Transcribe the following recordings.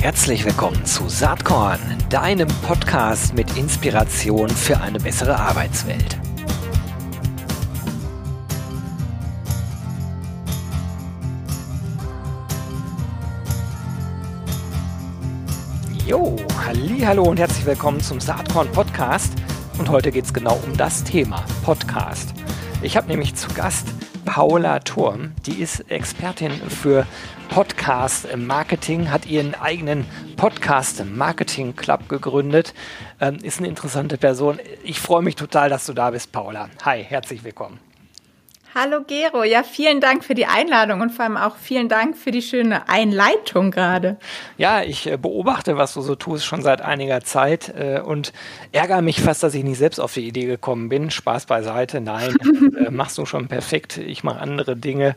Herzlich willkommen zu Saatkorn, deinem Podcast mit Inspiration für eine bessere Arbeitswelt. Jo, hallo und herzlich willkommen zum Saatkorn Podcast. Und heute geht es genau um das Thema Podcast. Ich habe nämlich zu Gast Paula Turm, die ist Expertin für Podcast Marketing, hat ihren eigenen Podcast Marketing Club gegründet, ähm, ist eine interessante Person. Ich freue mich total, dass du da bist, Paula. Hi, herzlich willkommen. Hallo Gero, ja, vielen Dank für die Einladung und vor allem auch vielen Dank für die schöne Einleitung gerade. Ja, ich äh, beobachte, was du so tust, schon seit einiger Zeit äh, und ärgere mich fast, dass ich nicht selbst auf die Idee gekommen bin. Spaß beiseite, nein, äh, machst du schon perfekt. Ich mache andere Dinge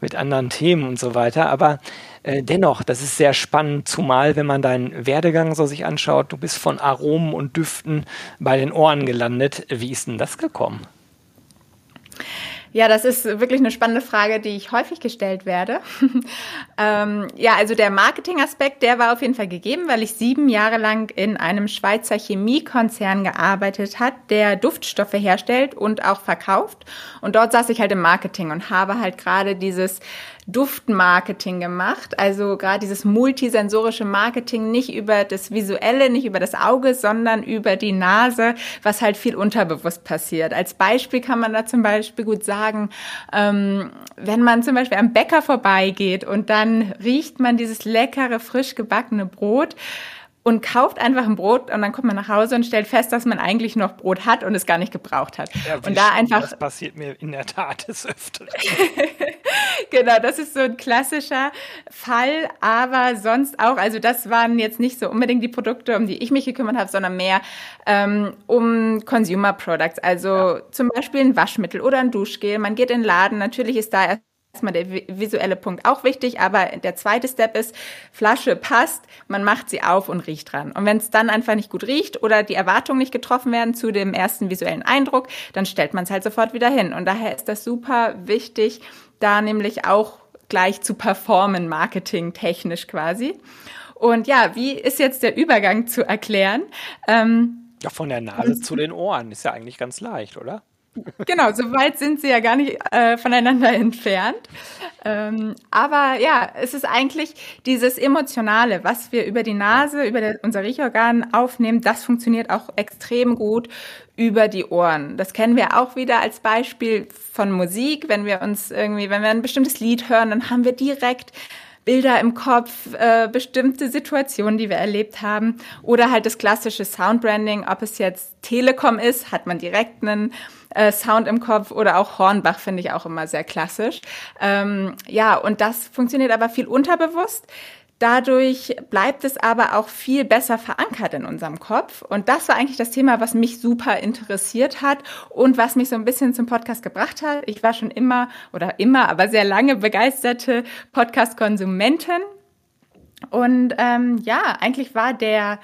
mit anderen Themen und so weiter, aber dennoch, das ist sehr spannend, zumal wenn man deinen Werdegang so sich anschaut, du bist von Aromen und Düften bei den Ohren gelandet. Wie ist denn das gekommen? Ja, das ist wirklich eine spannende Frage, die ich häufig gestellt werde. ähm, ja, also der Marketingaspekt, der war auf jeden Fall gegeben, weil ich sieben Jahre lang in einem Schweizer Chemiekonzern gearbeitet hat, der Duftstoffe herstellt und auch verkauft. Und dort saß ich halt im Marketing und habe halt gerade dieses Duftmarketing gemacht. Also gerade dieses multisensorische Marketing nicht über das Visuelle, nicht über das Auge, sondern über die Nase, was halt viel unterbewusst passiert. Als Beispiel kann man da zum Beispiel gut sagen, ähm, wenn man zum Beispiel am Bäcker vorbeigeht und dann riecht man dieses leckere, frisch gebackene Brot, und kauft einfach ein Brot und dann kommt man nach Hause und stellt fest, dass man eigentlich noch Brot hat und es gar nicht gebraucht hat. Ja, und da einfach das passiert mir in der Tat des Öfteren. genau, das ist so ein klassischer Fall, aber sonst auch, also das waren jetzt nicht so unbedingt die Produkte, um die ich mich gekümmert habe, sondern mehr ähm, um Consumer Products, also ja. zum Beispiel ein Waschmittel oder ein Duschgel. Man geht in den Laden, natürlich ist da erst erstmal der visuelle Punkt auch wichtig, aber der zweite Step ist, Flasche passt, man macht sie auf und riecht dran. Und wenn es dann einfach nicht gut riecht oder die Erwartungen nicht getroffen werden zu dem ersten visuellen Eindruck, dann stellt man es halt sofort wieder hin. Und daher ist das super wichtig, da nämlich auch gleich zu performen, marketing technisch quasi. Und ja, wie ist jetzt der Übergang zu erklären? Ähm, ja, von der Nase zu den Ohren ist ja eigentlich ganz leicht, oder? Genau, so weit sind sie ja gar nicht äh, voneinander entfernt. Ähm, aber ja, es ist eigentlich dieses Emotionale, was wir über die Nase, über der, unser Riechorgan aufnehmen, das funktioniert auch extrem gut über die Ohren. Das kennen wir auch wieder als Beispiel von Musik. Wenn wir uns irgendwie, wenn wir ein bestimmtes Lied hören, dann haben wir direkt Bilder im Kopf, äh, bestimmte Situationen, die wir erlebt haben. Oder halt das klassische Soundbranding, ob es jetzt Telekom ist, hat man direkt einen äh, Sound im Kopf oder auch Hornbach finde ich auch immer sehr klassisch. Ähm, ja, und das funktioniert aber viel unterbewusst. Dadurch bleibt es aber auch viel besser verankert in unserem Kopf. Und das war eigentlich das Thema, was mich super interessiert hat und was mich so ein bisschen zum Podcast gebracht hat. Ich war schon immer oder immer, aber sehr lange begeisterte Podcast-Konsumentin. Und ähm, ja, eigentlich war der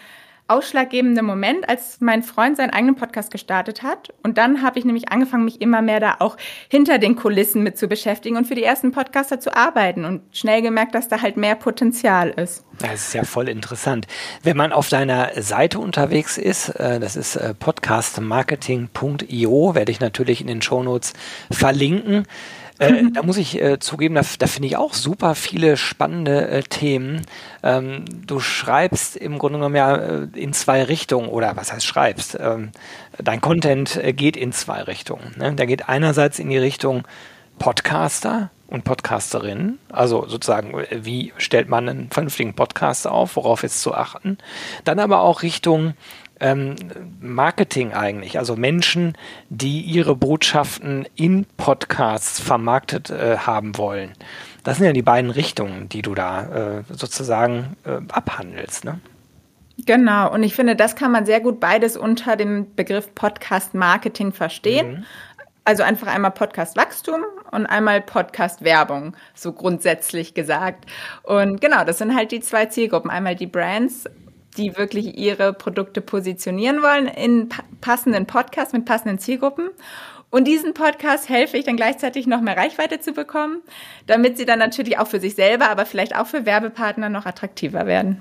ausschlaggebende Moment, als mein Freund seinen eigenen Podcast gestartet hat. Und dann habe ich nämlich angefangen, mich immer mehr da auch hinter den Kulissen mit zu beschäftigen und für die ersten Podcaster zu arbeiten und schnell gemerkt, dass da halt mehr Potenzial ist. Das ist ja voll interessant. Wenn man auf deiner Seite unterwegs ist, äh, das ist äh, podcastmarketing.io, werde ich natürlich in den Shownotes verlinken. Äh, da muss ich äh, zugeben, da, da finde ich auch super viele spannende äh, Themen. Ähm, du schreibst im Grunde genommen ja äh, in zwei Richtungen, oder was heißt schreibst? Ähm, dein Content äh, geht in zwei Richtungen. Ne? Der geht einerseits in die Richtung Podcaster und Podcasterinnen, also sozusagen, wie stellt man einen vernünftigen Podcast auf, worauf ist zu achten. Dann aber auch Richtung ähm, Marketing eigentlich, also Menschen, die ihre Botschaften in Podcasts vermarktet äh, haben wollen. Das sind ja die beiden Richtungen, die du da äh, sozusagen äh, abhandelst. Ne? Genau, und ich finde, das kann man sehr gut beides unter dem Begriff Podcast Marketing verstehen. Mhm. Also einfach einmal Podcast Wachstum und einmal Podcast Werbung, so grundsätzlich gesagt. Und genau, das sind halt die zwei Zielgruppen. Einmal die Brands die wirklich ihre Produkte positionieren wollen in passenden Podcasts mit passenden Zielgruppen Und diesen Podcast helfe ich dann gleichzeitig noch mehr Reichweite zu bekommen, damit sie dann natürlich auch für sich selber, aber vielleicht auch für Werbepartner noch attraktiver werden.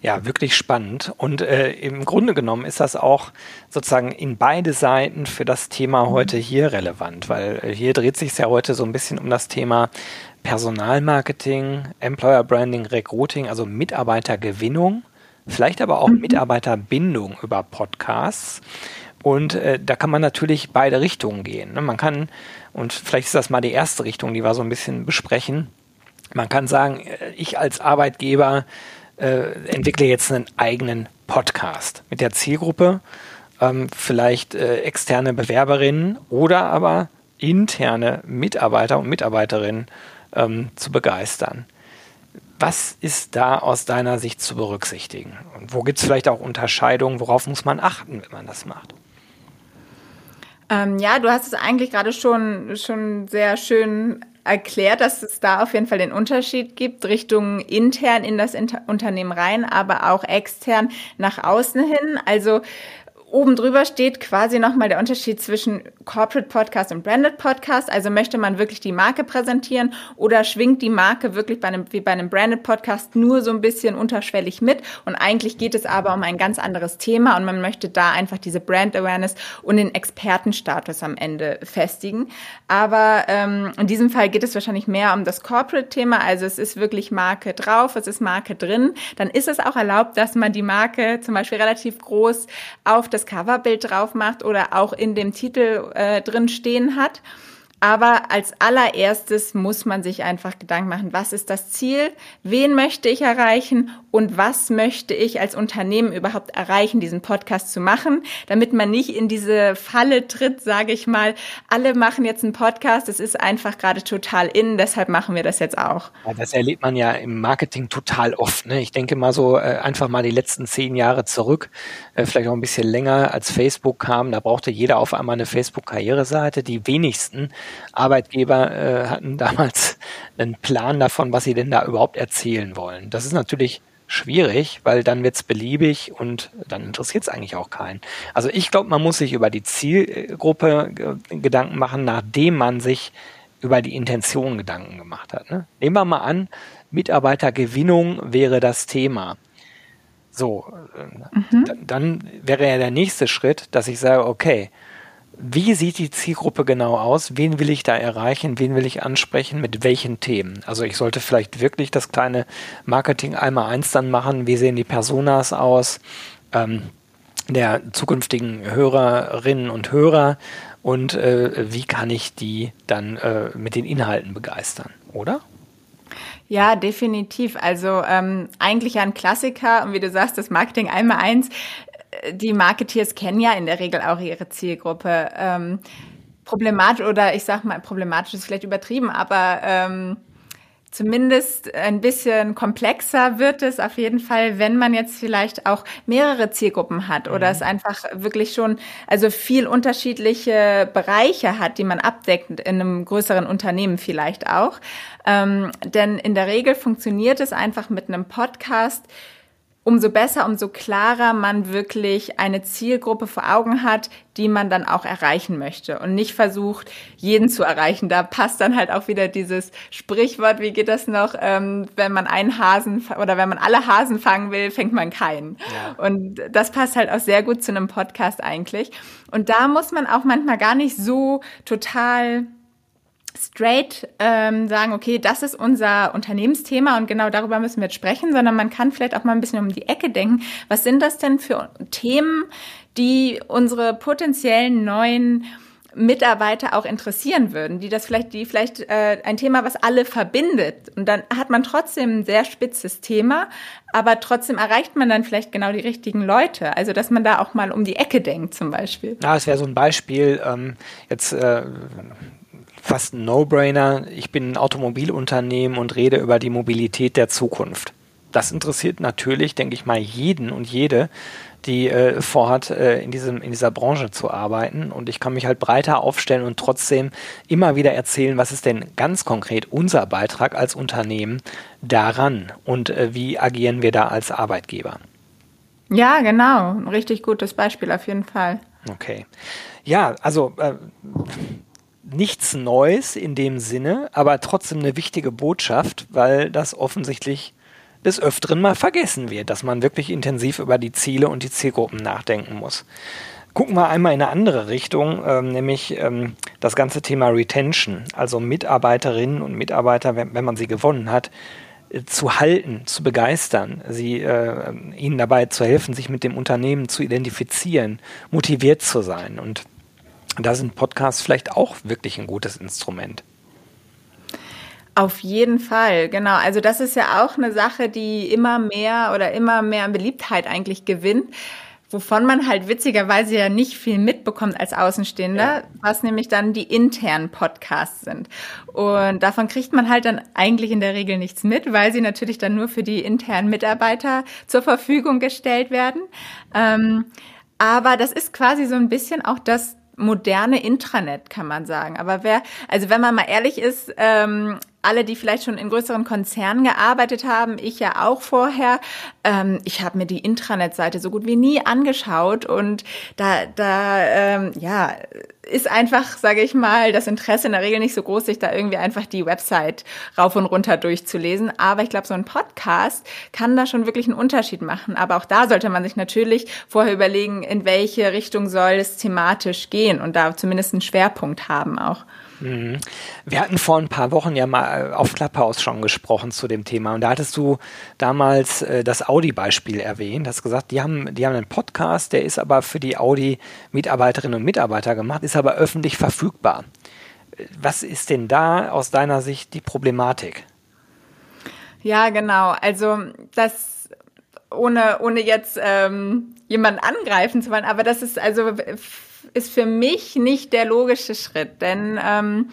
Ja, wirklich spannend. Und äh, im Grunde genommen ist das auch sozusagen in beide Seiten für das Thema mhm. heute hier relevant, weil äh, hier dreht sich es ja heute so ein bisschen um das Thema Personalmarketing, Employer Branding, Recruiting, also Mitarbeitergewinnung, vielleicht aber auch mhm. Mitarbeiterbindung über Podcasts. Und äh, da kann man natürlich beide Richtungen gehen. Ne? Man kann, und vielleicht ist das mal die erste Richtung, die wir so ein bisschen besprechen, man kann sagen, äh, ich als Arbeitgeber äh, entwickle jetzt einen eigenen Podcast mit der Zielgruppe, ähm, vielleicht äh, externe Bewerberinnen oder aber interne Mitarbeiter und Mitarbeiterinnen ähm, zu begeistern. Was ist da aus deiner Sicht zu berücksichtigen? Und wo gibt es vielleicht auch Unterscheidungen? Worauf muss man achten, wenn man das macht? Ähm, ja, du hast es eigentlich gerade schon, schon sehr schön erklärt, dass es da auf jeden Fall den Unterschied gibt, Richtung intern in das Inter Unternehmen rein, aber auch extern nach außen hin. Also oben drüber steht quasi nochmal der Unterschied zwischen Corporate Podcast und Branded Podcast. Also möchte man wirklich die Marke präsentieren oder schwingt die Marke wirklich bei einem, wie bei einem Branded Podcast nur so ein bisschen unterschwellig mit? Und eigentlich geht es aber um ein ganz anderes Thema und man möchte da einfach diese Brand Awareness und den Expertenstatus am Ende festigen. Aber ähm, in diesem Fall geht es wahrscheinlich mehr um das Corporate-Thema. Also es ist wirklich Marke drauf, es ist Marke drin. Dann ist es auch erlaubt, dass man die Marke zum Beispiel relativ groß auf das das Coverbild drauf macht oder auch in dem Titel äh, drin stehen hat. Aber als allererstes muss man sich einfach Gedanken machen, was ist das Ziel, wen möchte ich erreichen und was möchte ich als Unternehmen überhaupt erreichen, diesen Podcast zu machen, damit man nicht in diese Falle tritt, sage ich mal, alle machen jetzt einen Podcast, es ist einfach gerade total in, deshalb machen wir das jetzt auch. Das erlebt man ja im Marketing total oft. Ne? Ich denke mal so äh, einfach mal die letzten zehn Jahre zurück, äh, vielleicht auch ein bisschen länger, als Facebook kam, da brauchte jeder auf einmal eine Facebook-Karriereseite, die wenigsten Arbeitgeber äh, hatten damals einen Plan davon, was sie denn da überhaupt erzählen wollen. Das ist natürlich schwierig, weil dann wird's beliebig und dann interessiert es eigentlich auch keinen. Also ich glaube, man muss sich über die Zielgruppe Gedanken machen, nachdem man sich über die Intention Gedanken gemacht hat. Ne? Nehmen wir mal an, Mitarbeitergewinnung wäre das Thema. So, äh, mhm. dann wäre ja der nächste Schritt, dass ich sage, okay, wie sieht die Zielgruppe genau aus? Wen will ich da erreichen? Wen will ich ansprechen? Mit welchen Themen? Also ich sollte vielleicht wirklich das kleine Marketing einmal eins dann machen. Wie sehen die Personas aus? Ähm, der zukünftigen Hörerinnen und Hörer und äh, wie kann ich die dann äh, mit den Inhalten begeistern, oder? Ja, definitiv. Also ähm, eigentlich ein Klassiker und wie du sagst, das Marketing einmal eins die Marketeers kennen ja in der Regel auch ihre Zielgruppe. Ähm, problematisch oder ich sag mal, problematisch ist vielleicht übertrieben, aber ähm, zumindest ein bisschen komplexer wird es auf jeden Fall, wenn man jetzt vielleicht auch mehrere Zielgruppen hat oder mhm. es einfach wirklich schon, also viel unterschiedliche Bereiche hat, die man abdeckt in einem größeren Unternehmen vielleicht auch. Ähm, denn in der Regel funktioniert es einfach mit einem Podcast, umso besser, umso klarer man wirklich eine Zielgruppe vor Augen hat, die man dann auch erreichen möchte und nicht versucht, jeden zu erreichen. Da passt dann halt auch wieder dieses Sprichwort, wie geht das noch, ähm, wenn man einen Hasen oder wenn man alle Hasen fangen will, fängt man keinen. Ja. Und das passt halt auch sehr gut zu einem Podcast eigentlich. Und da muss man auch manchmal gar nicht so total straight ähm, sagen, okay, das ist unser Unternehmensthema und genau darüber müssen wir jetzt sprechen, sondern man kann vielleicht auch mal ein bisschen um die Ecke denken. Was sind das denn für Themen, die unsere potenziellen neuen Mitarbeiter auch interessieren würden, die das vielleicht, die vielleicht äh, ein Thema, was alle verbindet. Und dann hat man trotzdem ein sehr spitzes Thema, aber trotzdem erreicht man dann vielleicht genau die richtigen Leute. Also dass man da auch mal um die Ecke denkt, zum Beispiel. Ja, es wäre so ein Beispiel. Ähm, jetzt äh, fast ein No-Brainer. Ich bin ein Automobilunternehmen und rede über die Mobilität der Zukunft. Das interessiert natürlich, denke ich mal, jeden und jede, die äh, vorhat, äh, in, diesem, in dieser Branche zu arbeiten. Und ich kann mich halt breiter aufstellen und trotzdem immer wieder erzählen, was ist denn ganz konkret unser Beitrag als Unternehmen daran und äh, wie agieren wir da als Arbeitgeber. Ja, genau. Ein richtig gutes Beispiel auf jeden Fall. Okay. Ja, also äh, nichts Neues in dem Sinne, aber trotzdem eine wichtige Botschaft, weil das offensichtlich des Öfteren mal vergessen wird, dass man wirklich intensiv über die Ziele und die Zielgruppen nachdenken muss. Gucken wir einmal in eine andere Richtung, ähm, nämlich ähm, das ganze Thema Retention, also Mitarbeiterinnen und Mitarbeiter, wenn, wenn man sie gewonnen hat, äh, zu halten, zu begeistern, sie, äh, ihnen dabei zu helfen, sich mit dem Unternehmen zu identifizieren, motiviert zu sein. Und da sind Podcasts vielleicht auch wirklich ein gutes Instrument. Auf jeden Fall, genau. Also das ist ja auch eine Sache, die immer mehr oder immer mehr an Beliebtheit eigentlich gewinnt, wovon man halt witzigerweise ja nicht viel mitbekommt als Außenstehender, ja. was nämlich dann die internen Podcasts sind. Und davon kriegt man halt dann eigentlich in der Regel nichts mit, weil sie natürlich dann nur für die internen Mitarbeiter zur Verfügung gestellt werden. Ähm, aber das ist quasi so ein bisschen auch das moderne Intranet, kann man sagen. Aber wer, also wenn man mal ehrlich ist, ähm, alle, die vielleicht schon in größeren Konzernen gearbeitet haben, ich ja auch vorher, ähm, ich habe mir die Intranet-Seite so gut wie nie angeschaut und da, da, ähm, ja, ist einfach, sage ich mal, das Interesse in der Regel nicht so groß, sich da irgendwie einfach die Website rauf und runter durchzulesen. Aber ich glaube, so ein Podcast kann da schon wirklich einen Unterschied machen. Aber auch da sollte man sich natürlich vorher überlegen, in welche Richtung soll es thematisch gehen und da zumindest einen Schwerpunkt haben auch. Mhm. Wir hatten vor ein paar Wochen ja mal äh, auf Clubhouse schon gesprochen zu dem Thema und da hattest du damals äh, das Audi-Beispiel erwähnt, hast gesagt, die haben, die haben einen Podcast, der ist aber für die Audi-Mitarbeiterinnen und Mitarbeiter gemacht, ist aber öffentlich verfügbar. Was ist denn da aus deiner Sicht die Problematik? Ja, genau. Also das ohne, ohne jetzt ähm, jemanden angreifen zu wollen, aber das ist also ist für mich nicht der logische Schritt, denn ähm,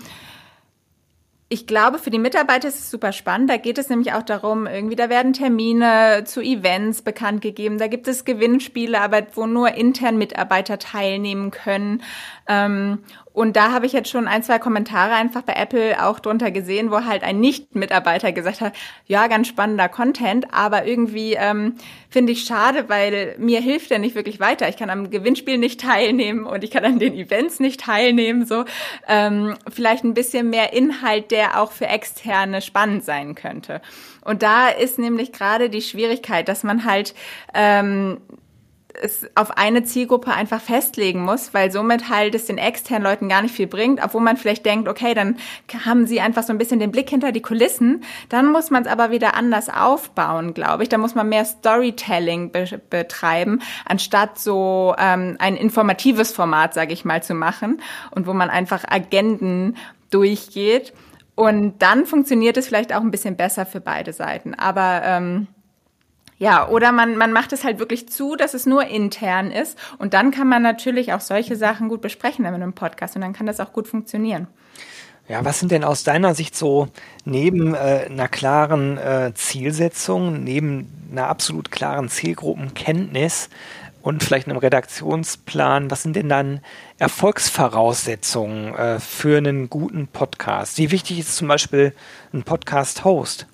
ich glaube, für die Mitarbeiter ist es super spannend. Da geht es nämlich auch darum, irgendwie, da werden Termine zu Events bekannt gegeben. Da gibt es Gewinnspiele, aber wo nur intern Mitarbeiter teilnehmen können. Ähm, und da habe ich jetzt schon ein, zwei Kommentare einfach bei Apple auch drunter gesehen, wo halt ein Nicht-Mitarbeiter gesagt hat, ja, ganz spannender Content, aber irgendwie ähm, finde ich schade, weil mir hilft er nicht wirklich weiter. Ich kann am Gewinnspiel nicht teilnehmen und ich kann an den Events nicht teilnehmen. So ähm, vielleicht ein bisschen mehr Inhalt, der auch für Externe spannend sein könnte. Und da ist nämlich gerade die Schwierigkeit, dass man halt ähm, es auf eine Zielgruppe einfach festlegen muss, weil somit halt es den externen Leuten gar nicht viel bringt, obwohl man vielleicht denkt, okay, dann haben sie einfach so ein bisschen den Blick hinter die Kulissen. Dann muss man es aber wieder anders aufbauen, glaube ich. Da muss man mehr Storytelling be betreiben, anstatt so ähm, ein informatives Format, sage ich mal, zu machen und wo man einfach Agenden durchgeht. Und dann funktioniert es vielleicht auch ein bisschen besser für beide Seiten. Aber ähm, ja, oder man, man macht es halt wirklich zu, dass es nur intern ist. Und dann kann man natürlich auch solche Sachen gut besprechen in einem Podcast. Und dann kann das auch gut funktionieren. Ja, was sind denn aus deiner Sicht so neben äh, einer klaren äh, Zielsetzung, neben einer absolut klaren Zielgruppenkenntnis und vielleicht einem Redaktionsplan, was sind denn dann Erfolgsvoraussetzungen äh, für einen guten Podcast? Wie wichtig ist zum Beispiel ein Podcast-Host?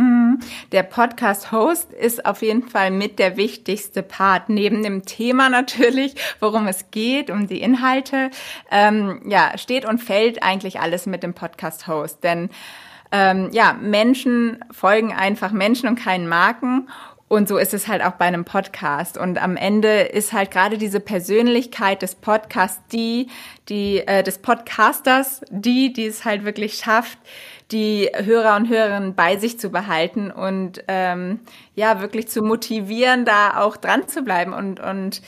Mhm. Der Podcast-Host ist auf jeden Fall mit der wichtigste Part, neben dem Thema natürlich, worum es geht, um die Inhalte. Ähm, ja, steht und fällt eigentlich alles mit dem Podcast-Host. Denn ähm, ja, Menschen folgen einfach Menschen und keinen Marken. Und so ist es halt auch bei einem Podcast. Und am Ende ist halt gerade diese Persönlichkeit des Podcasts die, die äh, des Podcasters, die, die es halt wirklich schafft, die Hörer und Hörerinnen bei sich zu behalten und ähm, ja, wirklich zu motivieren, da auch dran zu bleiben und, und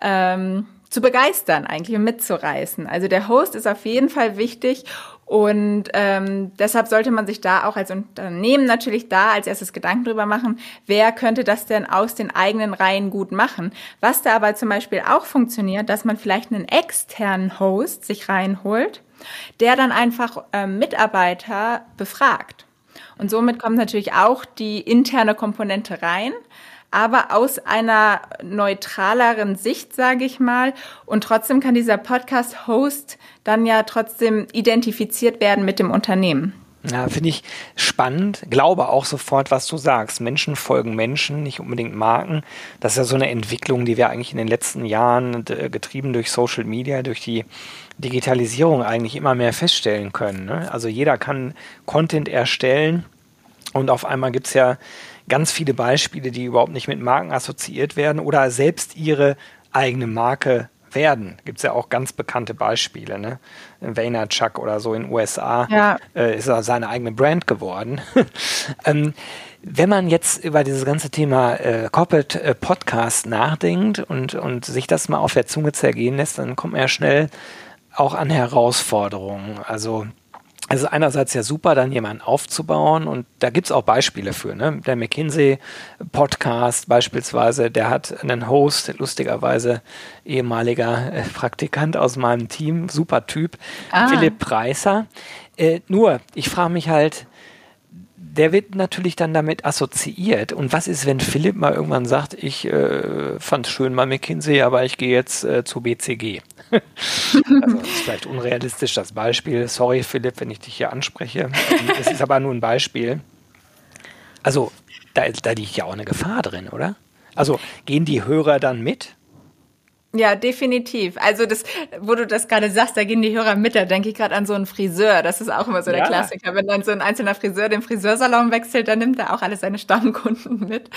ähm, zu begeistern eigentlich und mitzureißen. Also der Host ist auf jeden Fall wichtig und ähm, deshalb sollte man sich da auch als Unternehmen natürlich da als erstes Gedanken drüber machen, wer könnte das denn aus den eigenen Reihen gut machen. Was da aber zum Beispiel auch funktioniert, dass man vielleicht einen externen Host sich reinholt, der dann einfach äh, Mitarbeiter befragt. Und somit kommt natürlich auch die interne Komponente rein, aber aus einer neutraleren Sicht, sage ich mal. Und trotzdem kann dieser Podcast-Host dann ja trotzdem identifiziert werden mit dem Unternehmen. Ja, finde ich spannend. Glaube auch sofort, was du sagst. Menschen folgen Menschen, nicht unbedingt Marken. Das ist ja so eine Entwicklung, die wir eigentlich in den letzten Jahren getrieben durch Social Media, durch die Digitalisierung eigentlich immer mehr feststellen können. Ne? Also jeder kann Content erstellen und auf einmal gibt es ja ganz viele Beispiele, die überhaupt nicht mit Marken assoziiert werden oder selbst ihre eigene Marke werden. Gibt es ja auch ganz bekannte Beispiele. Ne? Vaynerchuk oder so in den USA ja. äh, ist er seine eigene Brand geworden. ähm, wenn man jetzt über dieses ganze Thema äh, Corporate äh, Podcast nachdenkt und, und sich das mal auf der Zunge zergehen lässt, dann kommt man ja schnell auch an Herausforderungen. Also es ist einerseits ja super, dann jemanden aufzubauen und da gibt es auch Beispiele für. Ne? Der McKinsey-Podcast beispielsweise, der hat einen Host, lustigerweise ehemaliger äh, Praktikant aus meinem Team, super Typ, ah. Philipp Preiser. Äh, nur, ich frage mich halt, der wird natürlich dann damit assoziiert. Und was ist, wenn Philipp mal irgendwann sagt, ich äh, fand schön bei McKinsey, aber ich gehe jetzt äh, zu BCG? also das ist vielleicht unrealistisch das Beispiel. Sorry, Philipp, wenn ich dich hier anspreche. Es ist aber nur ein Beispiel. Also da, da liegt ja auch eine Gefahr drin, oder? Also gehen die Hörer dann mit? Ja, definitiv. Also das, wo du das gerade sagst, da gehen die Hörer mit, da denke ich gerade an so einen Friseur. Das ist auch immer so der ja. Klassiker. Wenn dann so ein einzelner Friseur den Friseursalon wechselt, dann nimmt er auch alle seine Stammkunden mit.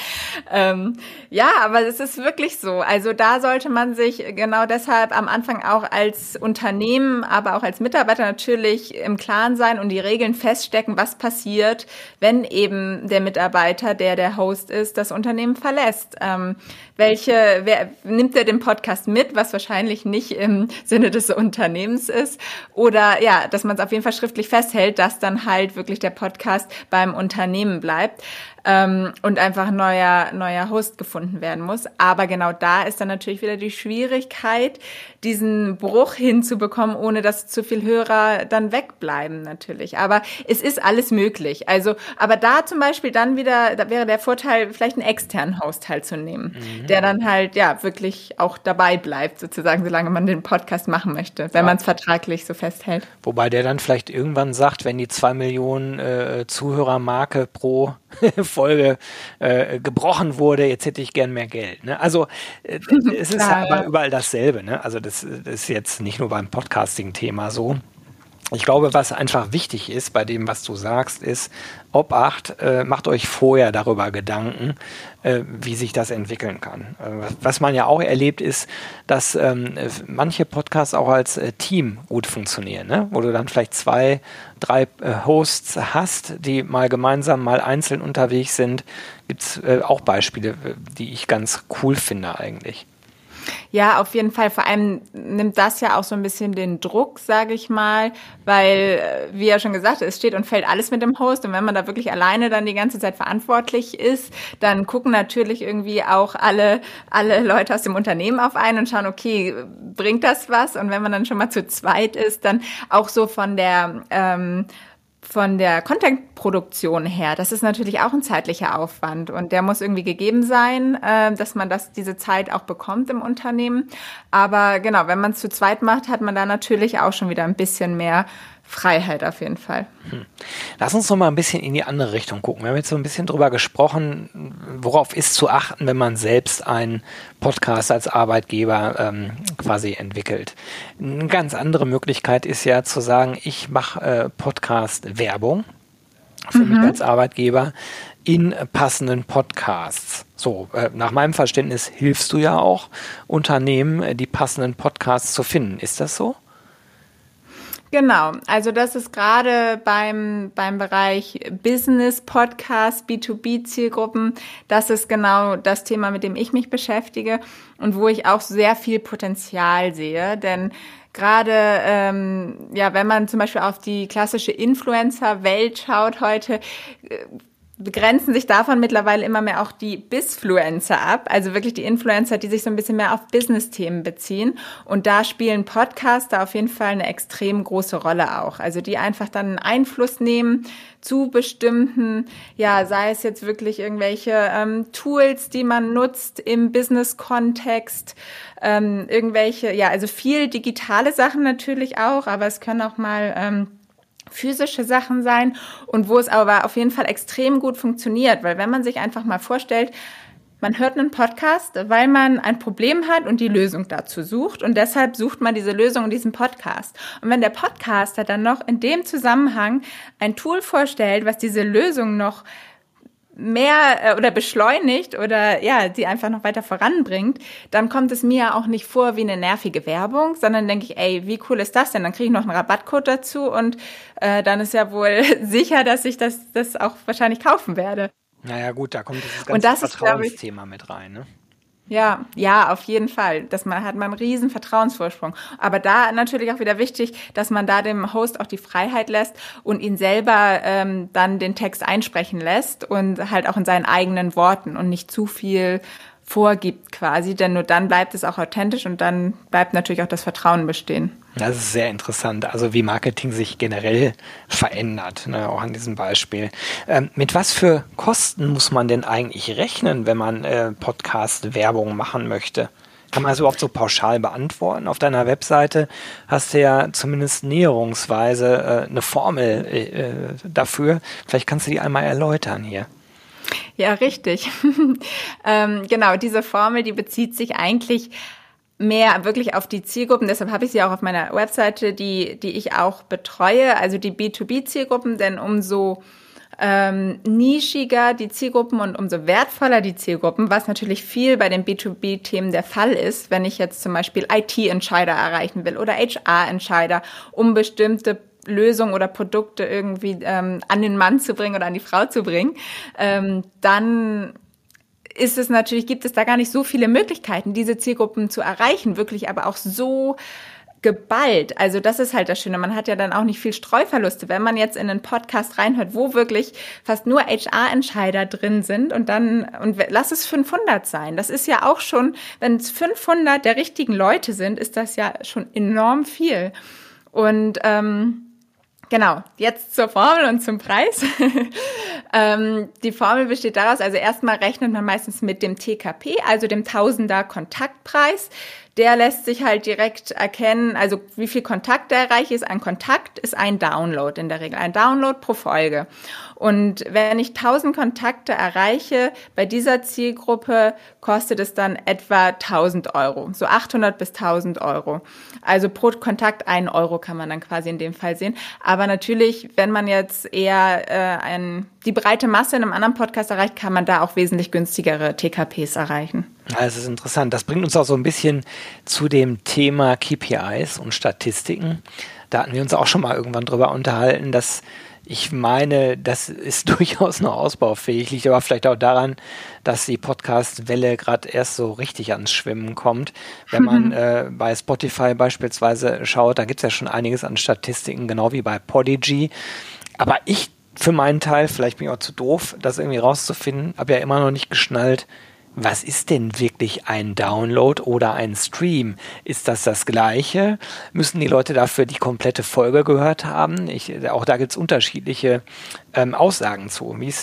Ähm, ja, aber es ist wirklich so. Also da sollte man sich genau deshalb am Anfang auch als Unternehmen, aber auch als Mitarbeiter natürlich im Klaren sein und die Regeln feststecken, was passiert, wenn eben der Mitarbeiter, der der Host ist, das Unternehmen verlässt. Ähm, welche, wer nimmt er den Podcast mit, was wahrscheinlich nicht im Sinne des Unternehmens ist? Oder ja, dass man es auf jeden Fall schriftlich festhält, dass dann halt wirklich der Podcast beim Unternehmen bleibt ähm, und einfach ein neuer, neuer Host gefunden werden muss. Aber genau da ist dann natürlich wieder die Schwierigkeit, diesen Bruch hinzubekommen, ohne dass zu viel Hörer dann wegbleiben natürlich. Aber es ist alles möglich. Also, aber da zum Beispiel dann wieder, da wäre der Vorteil, vielleicht einen externen Host halt zu nehmen, mhm. der dann halt ja wirklich auch dabei bleibt, sozusagen, solange man den Podcast machen möchte, wenn ja. man es vertraglich so festhält. Wobei der dann vielleicht irgendwann sagt, wenn die zwei Millionen äh, Zuhörermarke pro Folge äh, gebrochen wurde, jetzt hätte ich gern mehr Geld. Ne? Also äh, es ist aber überall dasselbe. Ne? Also das, das ist jetzt nicht nur beim Podcasting-Thema so. Ich glaube, was einfach wichtig ist bei dem, was du sagst, ist, Obacht, äh, macht euch vorher darüber Gedanken, äh, wie sich das entwickeln kann. Äh, was man ja auch erlebt, ist, dass ähm, manche Podcasts auch als äh, Team gut funktionieren, ne? wo du dann vielleicht zwei, drei äh, Hosts hast, die mal gemeinsam, mal einzeln unterwegs sind. Gibt es äh, auch Beispiele, die ich ganz cool finde eigentlich. Ja, auf jeden Fall. Vor allem nimmt das ja auch so ein bisschen den Druck, sage ich mal, weil, äh, wie ja schon gesagt, es steht und fällt alles mit dem Host. Und wenn man da wirklich alleine dann die ganze Zeit verantwortlich ist, dann gucken natürlich irgendwie auch alle, alle Leute aus dem Unternehmen auf einen und schauen, okay, bringt das was? Und wenn man dann schon mal zu zweit ist, dann auch so von der ähm, von der Content-Produktion her, das ist natürlich auch ein zeitlicher Aufwand und der muss irgendwie gegeben sein, äh, dass man das diese Zeit auch bekommt im Unternehmen. Aber genau, wenn man es zu zweit macht, hat man da natürlich auch schon wieder ein bisschen mehr Freiheit auf jeden Fall. Hm. Lass uns noch mal ein bisschen in die andere Richtung gucken. Wir haben jetzt so ein bisschen drüber gesprochen, worauf ist zu achten, wenn man selbst einen Podcast als Arbeitgeber ähm, quasi entwickelt. Eine ganz andere Möglichkeit ist ja zu sagen, ich mache äh, Podcast-Werbung für mhm. mich als Arbeitgeber in passenden Podcasts. So, äh, nach meinem Verständnis hilfst du ja auch Unternehmen, die passenden Podcasts zu finden. Ist das so? Genau, also das ist gerade beim, beim Bereich Business Podcast, B2B-Zielgruppen, das ist genau das Thema, mit dem ich mich beschäftige und wo ich auch sehr viel Potenzial sehe, denn gerade ähm, ja, wenn man zum Beispiel auf die klassische Influencer-Welt schaut heute, äh, begrenzen sich davon mittlerweile immer mehr auch die Bisfluencer ab, also wirklich die Influencer, die sich so ein bisschen mehr auf Business-Themen beziehen. Und da spielen Podcaster auf jeden Fall eine extrem große Rolle auch. Also die einfach dann einen Einfluss nehmen zu bestimmten, ja, sei es jetzt wirklich irgendwelche ähm, Tools, die man nutzt im Business-Kontext, ähm, irgendwelche, ja, also viel digitale Sachen natürlich auch, aber es können auch mal ähm, physische Sachen sein und wo es aber auf jeden Fall extrem gut funktioniert, weil wenn man sich einfach mal vorstellt, man hört einen Podcast, weil man ein Problem hat und die Lösung dazu sucht. Und deshalb sucht man diese Lösung in diesem Podcast. Und wenn der Podcaster dann noch in dem Zusammenhang ein Tool vorstellt, was diese Lösung noch mehr äh, oder beschleunigt oder ja, die einfach noch weiter voranbringt, dann kommt es mir auch nicht vor wie eine nervige Werbung, sondern denke ich, ey, wie cool ist das denn? Dann kriege ich noch einen Rabattcode dazu und äh, dann ist ja wohl sicher, dass ich das, das auch wahrscheinlich kaufen werde. Naja gut, da kommt dieses ganze das Vertrauensthema mit rein, ne? Ja, ja, auf jeden Fall. Das man hat man einen riesen Vertrauensvorsprung. Aber da natürlich auch wieder wichtig, dass man da dem Host auch die Freiheit lässt und ihn selber ähm, dann den Text einsprechen lässt und halt auch in seinen eigenen Worten und nicht zu viel vorgibt quasi, denn nur dann bleibt es auch authentisch und dann bleibt natürlich auch das Vertrauen bestehen. Das ist sehr interessant, also wie Marketing sich generell verändert, ne, auch an diesem Beispiel. Ähm, mit was für Kosten muss man denn eigentlich rechnen, wenn man äh, Podcast-Werbung machen möchte? Kann man das überhaupt so pauschal beantworten? Auf deiner Webseite hast du ja zumindest näherungsweise äh, eine Formel äh, dafür. Vielleicht kannst du die einmal erläutern hier. Ja, richtig. ähm, genau, diese Formel, die bezieht sich eigentlich mehr wirklich auf die Zielgruppen. Deshalb habe ich sie auch auf meiner Webseite, die, die ich auch betreue, also die B2B-Zielgruppen, denn umso ähm, nischiger die Zielgruppen und umso wertvoller die Zielgruppen, was natürlich viel bei den B2B-Themen der Fall ist, wenn ich jetzt zum Beispiel IT-Entscheider erreichen will oder HR-Entscheider, um bestimmte Lösungen oder Produkte irgendwie ähm, an den Mann zu bringen oder an die Frau zu bringen, ähm, dann ist es natürlich, gibt es da gar nicht so viele Möglichkeiten, diese Zielgruppen zu erreichen, wirklich aber auch so geballt. Also das ist halt das Schöne. Man hat ja dann auch nicht viel Streuverluste, wenn man jetzt in einen Podcast reinhört, wo wirklich fast nur HR-Entscheider drin sind und dann, und lass es 500 sein. Das ist ja auch schon, wenn es 500 der richtigen Leute sind, ist das ja schon enorm viel. Und ähm, Genau, jetzt zur Formel und zum Preis. ähm, die Formel besteht daraus, also erstmal rechnet man meistens mit dem TKP, also dem Tausender Kontaktpreis. Der lässt sich halt direkt erkennen, also wie viel Kontakte erreiche ist. Ein Kontakt ist ein Download in der Regel, ein Download pro Folge. Und wenn ich 1000 Kontakte erreiche, bei dieser Zielgruppe kostet es dann etwa 1000 Euro, so 800 bis 1000 Euro. Also pro Kontakt ein Euro kann man dann quasi in dem Fall sehen. Aber natürlich, wenn man jetzt eher äh, ein, die breite Masse in einem anderen Podcast erreicht, kann man da auch wesentlich günstigere TKPs erreichen. Das ist interessant. Das bringt uns auch so ein bisschen zu dem Thema KPIs und Statistiken. Da hatten wir uns auch schon mal irgendwann drüber unterhalten, dass ich meine, das ist durchaus noch ausbaufähig, liegt aber vielleicht auch daran, dass die Podcast-Welle gerade erst so richtig ans Schwimmen kommt. Wenn man äh, bei Spotify beispielsweise schaut, da gibt es ja schon einiges an Statistiken, genau wie bei Podigy. Aber ich für meinen Teil, vielleicht bin ich auch zu doof, das irgendwie rauszufinden, habe ja immer noch nicht geschnallt, was ist denn wirklich ein Download oder ein Stream? Ist das das gleiche? Müssen die Leute dafür die komplette Folge gehört haben? Ich, auch da gibt es unterschiedliche ähm, Aussagen zu. Wie,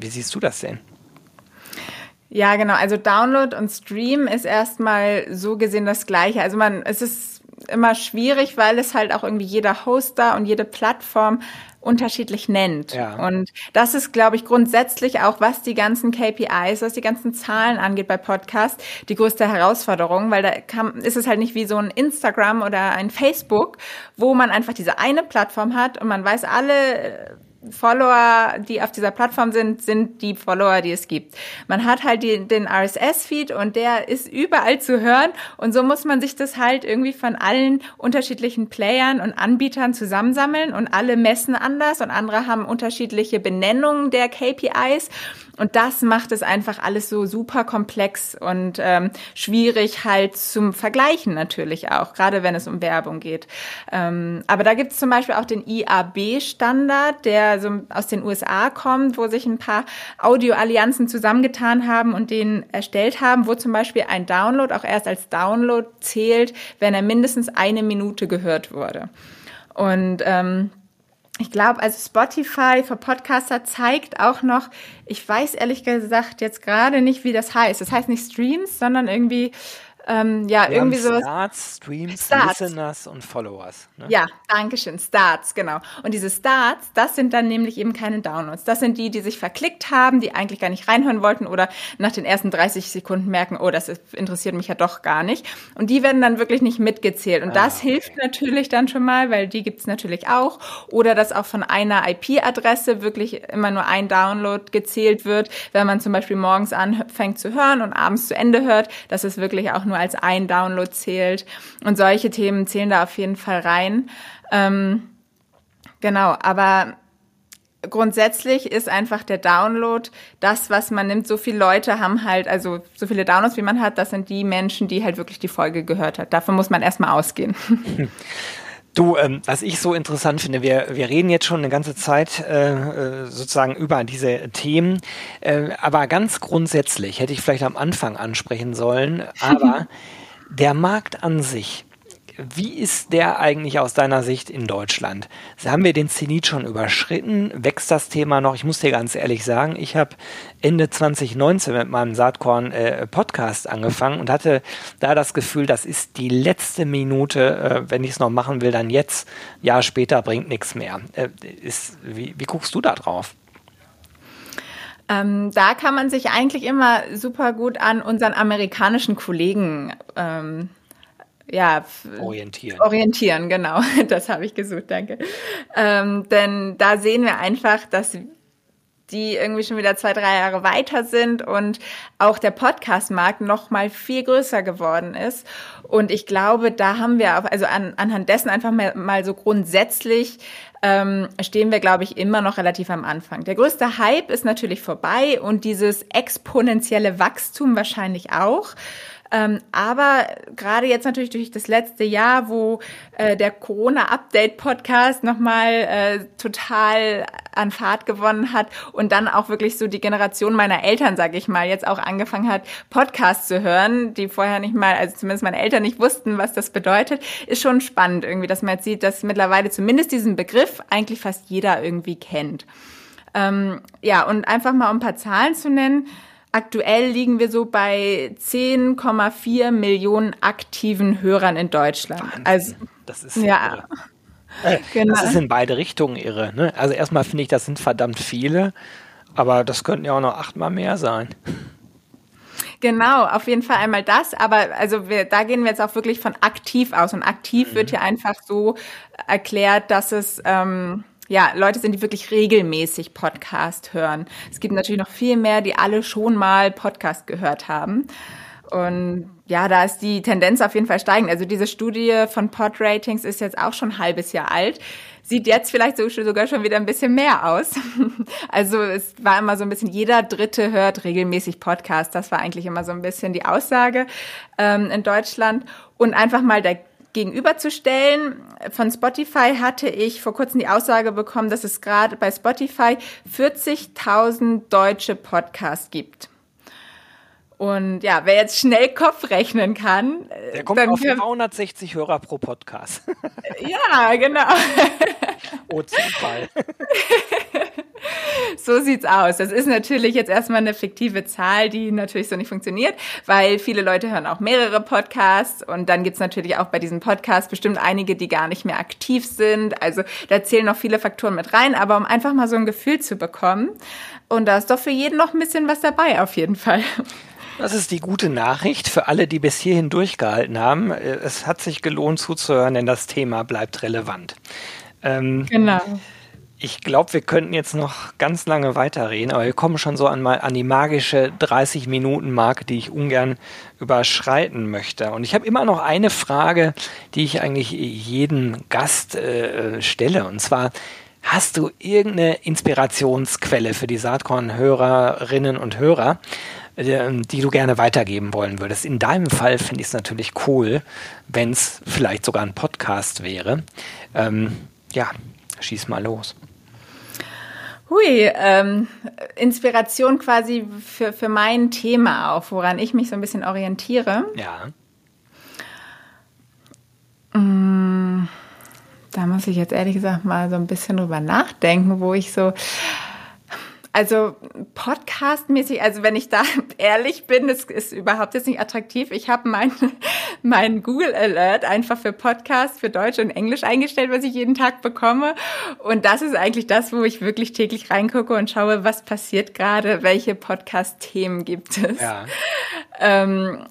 wie siehst du das denn? Ja, genau. Also Download und Stream ist erstmal so gesehen das gleiche. Also man, es ist immer schwierig, weil es halt auch irgendwie jeder Hoster und jede Plattform unterschiedlich nennt. Ja. Und das ist, glaube ich, grundsätzlich auch, was die ganzen KPIs, was die ganzen Zahlen angeht bei Podcasts, die größte Herausforderung, weil da kann, ist es halt nicht wie so ein Instagram oder ein Facebook, wo man einfach diese eine Plattform hat und man weiß alle Follower, die auf dieser Plattform sind, sind die Follower, die es gibt. Man hat halt die, den RSS-Feed und der ist überall zu hören und so muss man sich das halt irgendwie von allen unterschiedlichen Playern und Anbietern zusammensammeln und alle messen anders und andere haben unterschiedliche Benennungen der KPIs und das macht es einfach alles so super komplex und ähm, schwierig halt zum Vergleichen natürlich auch, gerade wenn es um Werbung geht. Ähm, aber da gibt es zum Beispiel auch den IAB-Standard, der so aus den USA kommt, wo sich ein paar Audioallianzen zusammengetan haben und den erstellt haben, wo zum Beispiel ein Download auch erst als Download zählt, wenn er mindestens eine Minute gehört wurde. Und ähm, ich glaube, also Spotify für Podcaster zeigt auch noch, ich weiß ehrlich gesagt jetzt gerade nicht, wie das heißt. Das heißt nicht Streams, sondern irgendwie Ähm, ja, Wir irgendwie sowas. Starts, Streams, Starts. Listeners und Followers. Ne? Ja, danke schön. Starts, genau. Und diese Starts, das sind dann nämlich eben keine Downloads. Das sind die, die sich verklickt haben, die eigentlich gar nicht reinhören wollten oder nach den ersten 30 Sekunden merken, oh, das ist, interessiert mich ja doch gar nicht. Und die werden dann wirklich nicht mitgezählt. Und Ah, das okay. hilft natürlich dann schon mal, weil die gibt's natürlich auch. Oder dass auch von einer IP-Adresse wirklich immer nur ein Download gezählt wird, wenn man zum Beispiel morgens anfängt zu hören und abends zu Ende hört, dass es wirklich auch nur als ein Download zählt. Und solche Themen zählen da auf jeden Fall rein. Ähm, genau, aber grundsätzlich ist einfach der Download das, was man nimmt. So viele Leute haben halt, also so viele Downloads, wie man hat, das sind die Menschen, die halt wirklich die Folge gehört hat. Davon muss man erstmal ausgehen. Du, ähm, was ich so interessant finde, wir, wir reden jetzt schon eine ganze Zeit äh, äh, sozusagen über diese Themen, äh, aber ganz grundsätzlich hätte ich vielleicht am Anfang ansprechen sollen, aber der Markt an sich, wie ist der eigentlich aus deiner Sicht in Deutschland? Haben wir den Zenit schon überschritten? Wächst das Thema noch? Ich muss dir ganz ehrlich sagen, ich habe Ende 2019 mit meinem Saatkorn-Podcast angefangen und hatte da das Gefühl, das ist die letzte Minute, äh, wenn ich es noch machen will, dann jetzt, Jahr später bringt nichts mehr. Äh, ist, wie, wie guckst du da drauf? Ähm, da kann man sich eigentlich immer super gut an unseren amerikanischen Kollegen ähm, ja, Orientieren. orientieren, genau. Das habe ich gesucht, danke. Ähm, denn da sehen wir einfach, dass die irgendwie schon wieder zwei, drei Jahre weiter sind und auch der Podcast-Markt noch mal viel größer geworden ist. Und ich glaube, da haben wir auch, also an, anhand dessen einfach mal, mal so grundsätzlich ähm, stehen wir, glaube ich, immer noch relativ am Anfang. Der größte Hype ist natürlich vorbei und dieses exponentielle Wachstum wahrscheinlich auch. Ähm, aber gerade jetzt natürlich durch das letzte Jahr, wo äh, der Corona-Update-Podcast nochmal äh, total an Fahrt gewonnen hat und dann auch wirklich so die Generation meiner Eltern, sage ich mal, jetzt auch angefangen hat, Podcasts zu hören, die vorher nicht mal, also zumindest meine Eltern nicht wussten, was das bedeutet, ist schon spannend irgendwie, dass man jetzt sieht, dass mittlerweile zumindest diesen Begriff eigentlich fast jeder irgendwie kennt. Ähm, ja, und einfach mal um ein paar Zahlen zu nennen. Aktuell liegen wir so bei 10,4 Millionen aktiven Hörern in Deutschland. Also, Das ist ja, irre. Äh, genau. Das ist in beide Richtungen irre. Ne? Also erstmal finde ich, das sind verdammt viele, aber das könnten ja auch noch achtmal mehr sein. Genau, auf jeden Fall einmal das. Aber also wir, da gehen wir jetzt auch wirklich von aktiv aus. Und aktiv wird hier einfach so erklärt, dass es ähm, ja Leute sind, die wirklich regelmäßig Podcast hören. Es gibt natürlich noch viel mehr, die alle schon mal Podcast gehört haben. Und ja, da ist die Tendenz auf jeden Fall steigend. Also diese Studie von Pod-Ratings ist jetzt auch schon ein halbes Jahr alt. Sieht jetzt vielleicht so- sogar schon wieder ein bisschen mehr aus. Also es war immer so ein bisschen, jeder Dritte hört regelmäßig Podcast. Das war eigentlich immer so ein bisschen die Aussage ähm, in Deutschland. Und einfach mal da gegenüberzustellen. Von Spotify hatte ich vor kurzem die Aussage bekommen, dass es gerade bei Spotify 40.000 deutsche Podcasts gibt. Und ja, wer jetzt schnell Kopf rechnen kann, Der kommt dann auf können- 360 Hörer pro Podcast. ja, genau. oh, Zufall. So sieht's aus. Das ist natürlich jetzt erstmal eine fiktive Zahl, die natürlich so nicht funktioniert, weil viele Leute hören auch mehrere Podcasts und dann gibt's natürlich auch bei diesen Podcasts bestimmt einige, die gar nicht mehr aktiv sind. Also da zählen noch viele Faktoren mit rein, aber um einfach mal so ein Gefühl zu bekommen. Und da ist doch für jeden noch ein bisschen was dabei, auf jeden Fall. Das ist die gute Nachricht für alle, die bis hierhin durchgehalten haben. Es hat sich gelohnt zuzuhören, denn das Thema bleibt relevant. Ähm, Genau. Ich glaube, wir könnten jetzt noch ganz lange weiterreden, aber wir kommen schon so an, mal an die magische 30-Minuten-Marke, die ich ungern überschreiten möchte. Und ich habe immer noch eine Frage, die ich eigentlich jedem Gast äh, stelle. Und zwar, hast du irgendeine Inspirationsquelle für die Saatkorn-Hörerinnen und Hörer, äh, die du gerne weitergeben wollen würdest? In deinem Fall finde ich es natürlich cool, wenn es vielleicht sogar ein Podcast wäre. Ähm, ja, schieß mal los. Hui, ähm, Inspiration quasi für, für mein Thema auch, woran ich mich so ein bisschen orientiere. Ja. Da muss ich jetzt ehrlich gesagt mal so ein bisschen drüber nachdenken, wo ich so. Also podcastmäßig, also wenn ich da ehrlich bin, das ist überhaupt jetzt nicht attraktiv. Ich habe mein, mein Google Alert einfach für Podcast für Deutsch und Englisch eingestellt, was ich jeden Tag bekomme. Und das ist eigentlich das, wo ich wirklich täglich reingucke und schaue, was passiert gerade, welche Podcast-Themen gibt es. Ja. Ähm,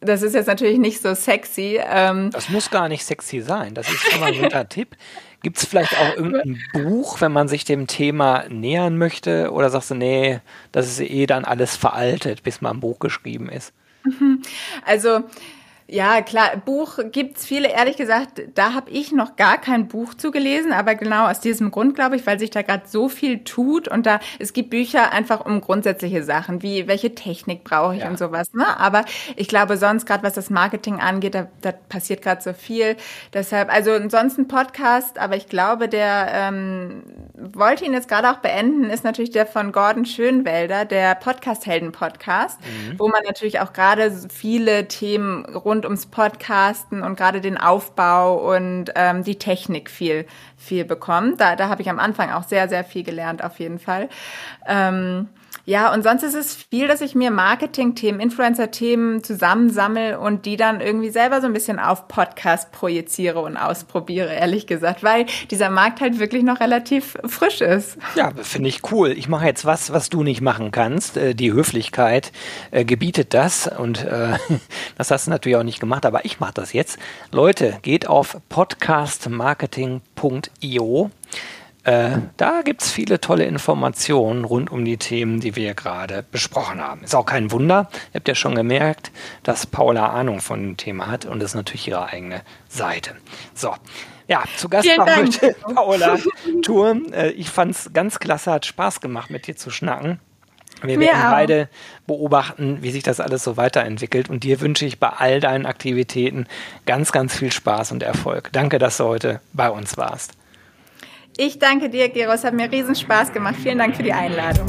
das ist jetzt natürlich nicht so sexy. Ähm, das muss gar nicht sexy sein. Das ist schon mal ein guter Tipp. Gibt es vielleicht auch irgendein Buch, wenn man sich dem Thema nähern möchte? Oder sagst du, nee, das ist eh dann alles veraltet, bis mal ein Buch geschrieben ist? Also ja, klar, Buch gibt's viele, ehrlich gesagt, da habe ich noch gar kein Buch zugelesen, aber genau aus diesem Grund, glaube ich, weil sich da gerade so viel tut und da, es gibt Bücher einfach um grundsätzliche Sachen, wie welche Technik brauche ich ja. und sowas, ne? Aber ich glaube sonst, gerade was das Marketing angeht, da, da passiert gerade so viel. Deshalb, also ansonsten Podcast, aber ich glaube, der ähm, wollte ihn jetzt gerade auch beenden, ist natürlich der von Gordon Schönwelder, der Podcast-Helden-Podcast, mhm. wo man natürlich auch gerade viele Themen rund rund ums Podcasten und gerade den Aufbau und ähm, die Technik viel, viel bekommen. Da, da habe ich am Anfang auch sehr, sehr viel gelernt, auf jeden Fall. Ähm, ja, und sonst ist es viel, dass ich mir Marketing-Themen, Influencer-Themen zusammensammel und die dann irgendwie selber so ein bisschen auf Podcast projiziere und ausprobiere, ehrlich gesagt, weil dieser Markt halt wirklich noch relativ frisch ist. Ja, finde ich cool. Ich mache jetzt was, was du nicht machen kannst. Äh, die Höflichkeit äh, gebietet das und äh, das hast du natürlich auch nicht gemacht, aber ich mache das jetzt. Leute, geht auf podcastmarketing.io. Äh, da gibt es viele tolle Informationen rund um die Themen, die wir gerade besprochen haben. Ist auch kein Wunder. Ihr habt ja schon gemerkt, dass Paula Ahnung von dem Thema hat und das ist natürlich ihre eigene Seite. So. Ja, zu Gast war heute Paula Turm. Äh, ich fand es ganz klasse, hat Spaß gemacht, mit dir zu schnacken. Wir werden ja. beide beobachten, wie sich das alles so weiterentwickelt. Und dir wünsche ich bei all deinen Aktivitäten ganz, ganz viel Spaß und Erfolg. Danke, dass du heute bei uns warst. Ich danke dir, Gero. Es hat mir riesen Spaß gemacht. Vielen Dank für die Einladung.